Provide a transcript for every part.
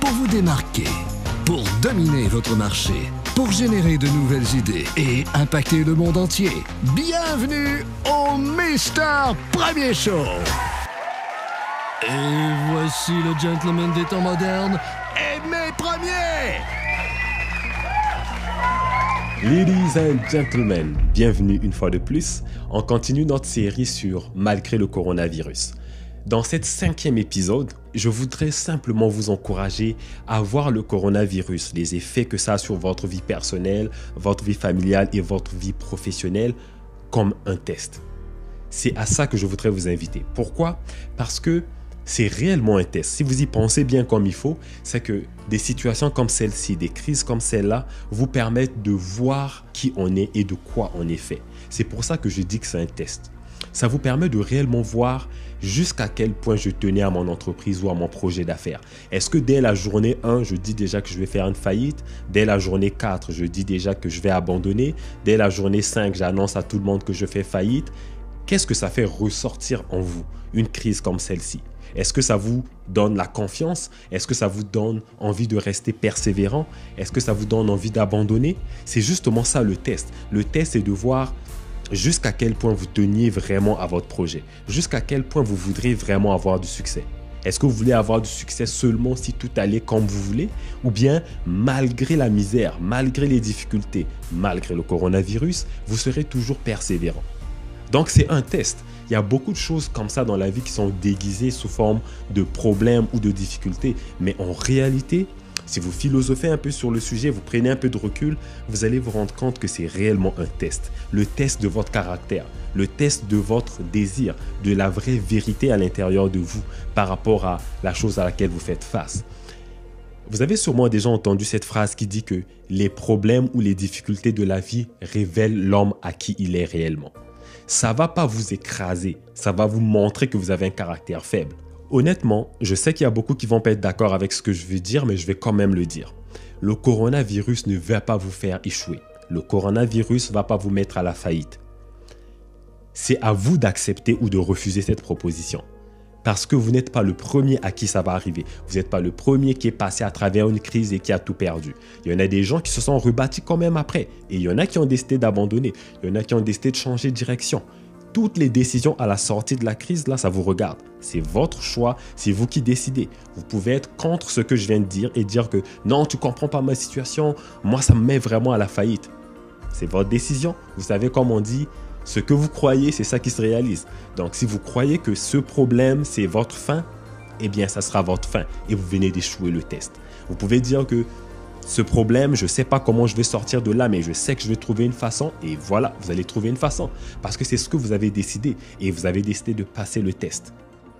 pour vous démarquer, pour dominer votre marché, pour générer de nouvelles idées et impacter le monde entier. Bienvenue au Mister Premier Show. Et voici le gentleman des temps modernes, Aimé Premier. Ladies and gentlemen, bienvenue une fois de plus. On continue notre série sur Malgré le coronavirus. Dans cet cinquième épisode, je voudrais simplement vous encourager à voir le coronavirus, les effets que ça a sur votre vie personnelle, votre vie familiale et votre vie professionnelle comme un test. C'est à ça que je voudrais vous inviter. Pourquoi? Parce que c'est réellement un test. Si vous y pensez bien comme il faut, c'est que des situations comme celle-ci, des crises comme celle-là, vous permettent de voir qui on est et de quoi on est fait. C'est pour ça que je dis que c'est un test. Ça vous permet de réellement voir jusqu'à quel point je tenais à mon entreprise ou à mon projet d'affaires. Est-ce que dès la journée 1, je dis déjà que je vais faire une faillite? Dès la journée 4, je dis déjà que je vais abandonner? Dès la journée 5, j'annonce à tout le monde que je fais faillite? Qu'est-ce que ça fait ressortir en vous une crise comme celle-ci? Est-ce que ça vous donne la confiance? Est-ce que ça vous donne envie de rester persévérant? Est-ce que ça vous donne envie d'abandonner? C'est justement ça le test. Le test, c'est de voir jusqu'à quel point vous teniez vraiment à votre projet, jusqu'à quel point vous voudriez vraiment avoir du succès? Est-ce que vous voulez avoir du succès seulement si tout allait comme vous voulez? Ou bien, malgré la misère, malgré les difficultés, malgré le coronavirus, vous serez toujours persévérant? Donc c'est un test. Il y a beaucoup de choses comme ça dans la vie qui sont déguisées sous forme de problèmes ou de difficultés. Mais en réalité, si vous philosophez un peu sur le sujet, vous prenez un peu de recul, vous allez vous rendre compte que c'est réellement un test. Le test de votre caractère, le test de votre désir, de la vraie vérité à l'intérieur de vous par rapport à la chose à laquelle vous faites face. Vous avez sûrement déjà entendu cette phrase qui dit que les problèmes ou les difficultés de la vie révèlent l'homme à qui il est réellement. Ça va pas vous écraser, ça va vous montrer que vous avez un caractère faible. Honnêtement, je sais qu'il y a beaucoup qui vont pas être d'accord avec ce que je veux dire, mais je vais quand même le dire. Le coronavirus ne va pas vous faire échouer. Le coronavirus ne va pas vous mettre à la faillite. C'est à vous d'accepter ou de refuser cette proposition. Parce que vous n'êtes pas le premier à qui ça va arriver. Vous n'êtes pas le premier qui est passé à travers une crise et qui a tout perdu. Il y en a des gens qui se sont rebâtis quand même après. Et il y en a qui ont décidé d'abandonner. Il y en a qui ont décidé de changer de direction toutes les décisions à la sortie de la crise, là, ça vous regarde. C'est votre choix, c'est vous qui décidez. Vous pouvez être contre ce que je viens de dire et dire que non, tu comprends pas ma situation, moi, ça me met vraiment à la faillite. C'est votre décision. Vous savez, comme on dit, ce que vous croyez, c'est ça qui se réalise. Donc, si vous croyez que ce problème, c'est votre fin, eh bien, ça sera votre fin et vous venez d'échouer le test. Vous pouvez dire que ce problème, je ne sais pas comment je vais sortir de là, mais je sais que je vais trouver une façon. Et voilà, vous allez trouver une façon. Parce que c'est ce que vous avez décidé. Et vous avez décidé de passer le test.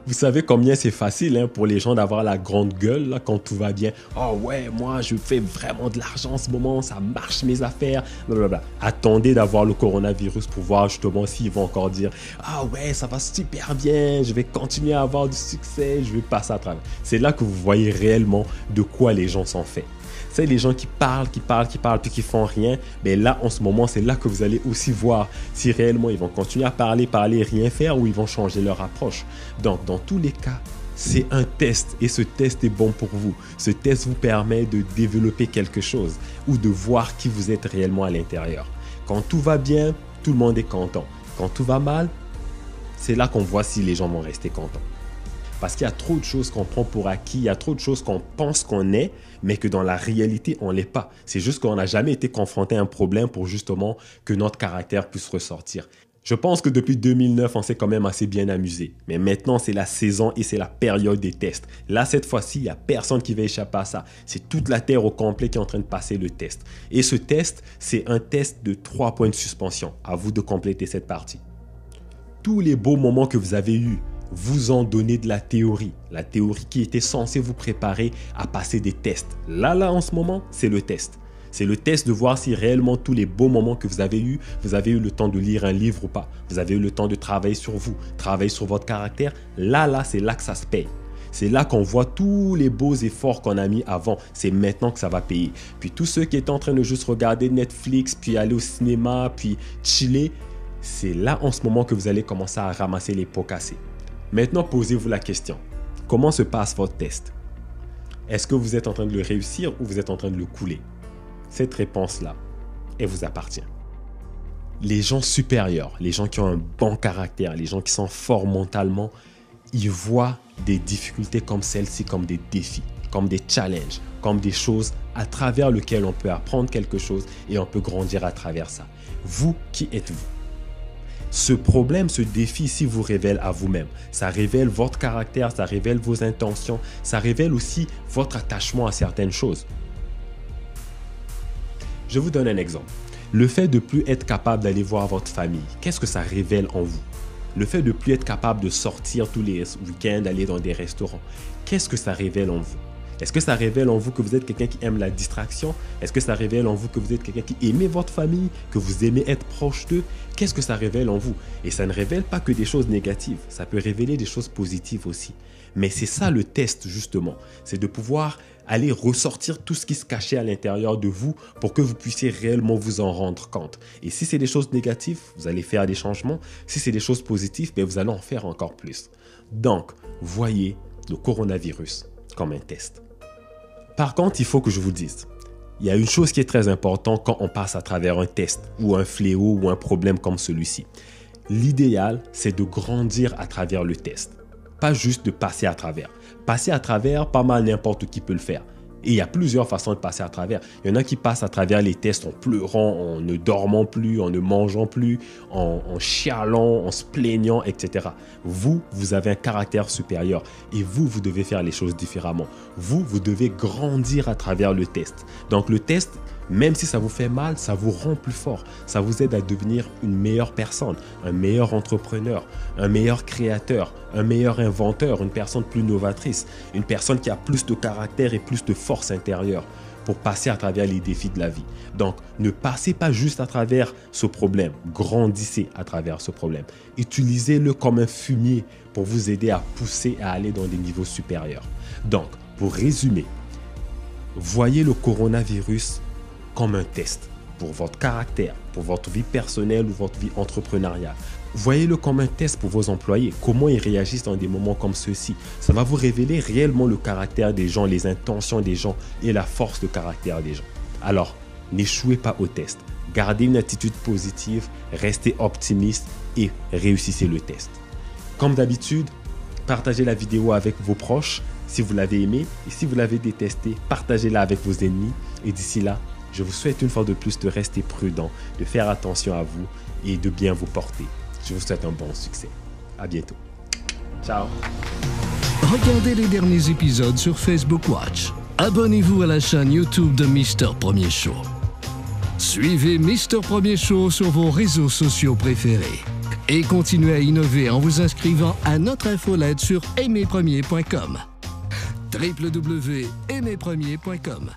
Vous savez combien c'est facile hein, pour les gens d'avoir la grande gueule quand tout va bien. Oh ouais, moi je fais vraiment de l'argent en ce moment, ça marche mes affaires. Blablabla. Attendez d'avoir le coronavirus pour voir justement s'ils vont encore dire Ah ouais, ça va super bien, je vais continuer à avoir du succès, je vais passer à travers. C'est là que vous voyez réellement de quoi les gens sont faits c'est les gens qui parlent, qui parlent, qui parlent, puis qui font rien. Mais là, en ce moment, c'est là que vous allez aussi voir si réellement ils vont continuer à parler, parler, rien faire, ou ils vont changer leur approche. Donc, dans tous les cas, c'est un test et ce test est bon pour vous. Ce test vous permet de développer quelque chose ou de voir qui vous êtes réellement à l'intérieur. Quand tout va bien, tout le monde est content. Quand tout va mal, c'est là qu'on voit si les gens vont rester contents. Parce qu'il y a trop de choses qu'on prend pour acquis, il y a trop de choses qu'on pense qu'on est, mais que dans la réalité, on ne l'est pas. C'est juste qu'on n'a jamais été confronté à un problème pour justement que notre caractère puisse ressortir. Je pense que depuis 2009, on s'est quand même assez bien amusé. Mais maintenant, c'est la saison et c'est la période des tests. Là, cette fois-ci, il n'y a personne qui va échapper à ça. C'est toute la Terre au complet qui est en train de passer le test. Et ce test, c'est un test de trois points de suspension. À vous de compléter cette partie. Tous les beaux moments que vous avez eus, vous ont donné de la théorie. La théorie qui était censée vous préparer à passer des tests. Là, là, en ce moment, c'est le test. C'est le test de voir si réellement tous les beaux moments que vous avez eus, vous avez eu le temps de lire un livre ou pas. Vous avez eu le temps de travailler sur vous, travailler sur votre caractère. Là, là, c'est là que ça se paye. C'est là qu'on voit tous les beaux efforts qu'on a mis avant. C'est maintenant que ça va payer. Puis tous ceux qui étaient en train de juste regarder Netflix, puis aller au cinéma, puis chiller, c'est là en ce moment que vous allez commencer à ramasser les pots cassés. Maintenant, posez-vous la question. Comment se passe votre test? Est-ce que vous êtes en train de le réussir ou vous êtes en train de le couler? Cette réponse-là, elle vous appartient. Les gens supérieurs, les gens qui ont un bon caractère, les gens qui sont forts mentalement, ils voient des difficultés comme celle-ci comme des défis, comme des challenges, comme des choses à travers lesquelles on peut apprendre quelque chose et on peut grandir à travers ça. Vous, qui êtes-vous ce problème, ce défi ici vous révèle à vous-même. Ça révèle votre caractère, ça révèle vos intentions, ça révèle aussi votre attachement à certaines choses. Je vous donne un exemple. Le fait de plus être capable d'aller voir votre famille, qu'est-ce que ça révèle en vous? Le fait de plus être capable de sortir tous les week-ends, d'aller dans des restaurants, qu'est-ce que ça révèle en vous? Est-ce que ça révèle en vous que vous êtes quelqu'un qui aime la distraction? Est-ce que ça révèle en vous que vous êtes quelqu'un qui aimez votre famille, que vous aimez être proche d'eux? Qu'est-ce que ça révèle en vous? Et ça ne révèle pas que des choses négatives, ça peut révéler des choses positives aussi. Mais c'est ça le test justement, c'est de pouvoir aller ressortir tout ce qui se cachait à l'intérieur de vous pour que vous puissiez réellement vous en rendre compte. Et si c'est des choses négatives, vous allez faire des changements. Si c'est des choses positives, ben, vous allez en faire encore plus. Donc, voyez le coronavirus comme un test. Par contre, il faut que je vous dise, il y a une chose qui est très importante quand on passe à travers un test ou un fléau ou un problème comme celui-ci. L'idéal, c'est de grandir à travers le test, pas juste de passer à travers. Passer à travers, pas mal n'importe qui peut le faire. Et il y a plusieurs façons de passer à travers. Il y en a qui passent à travers les tests en pleurant, en ne dormant plus, en ne mangeant plus, en, en chialant, en se plaignant, etc. Vous, vous avez un caractère supérieur et vous, vous devez faire les choses différemment. Vous, vous devez grandir à travers le test. Donc le test, même si ça vous fait mal, ça vous rend plus fort. Ça vous aide à devenir une meilleure personne, un meilleur entrepreneur, un meilleur créateur, un meilleur inventeur, une personne plus novatrice, une personne qui a plus de caractère et plus de force intérieure pour passer à travers les défis de la vie. Donc, ne passez pas juste à travers ce problème, grandissez à travers ce problème. Utilisez-le comme un fumier pour vous aider à pousser à aller dans des niveaux supérieurs. Donc, pour résumer, voyez le coronavirus comme un test pour votre caractère, pour votre vie personnelle ou votre vie entrepreneuriale. Voyez-le comme un test pour vos employés, comment ils réagissent dans des moments comme ceux-ci. Ça va vous révéler réellement le caractère des gens, les intentions des gens et la force de caractère des gens. Alors, n'échouez pas au test. Gardez une attitude positive, restez optimiste et réussissez le test. Comme d'habitude, partagez la vidéo avec vos proches si vous l'avez aimé et si vous l'avez détesté, partagez-la avec vos ennemis et d'ici là, je vous souhaite une fois de plus de rester prudent, de faire attention à vous et de bien vous porter. Je vous souhaite un bon succès. À bientôt. Ciao. Regardez les derniers épisodes sur Facebook Watch. Abonnez-vous à la chaîne YouTube de Mister Premier Show. Suivez Mister Premier Show sur vos réseaux sociaux préférés. Et continuez à innover en vous inscrivant à notre infolette sur aimerpremier.com. www.aimerpremier.com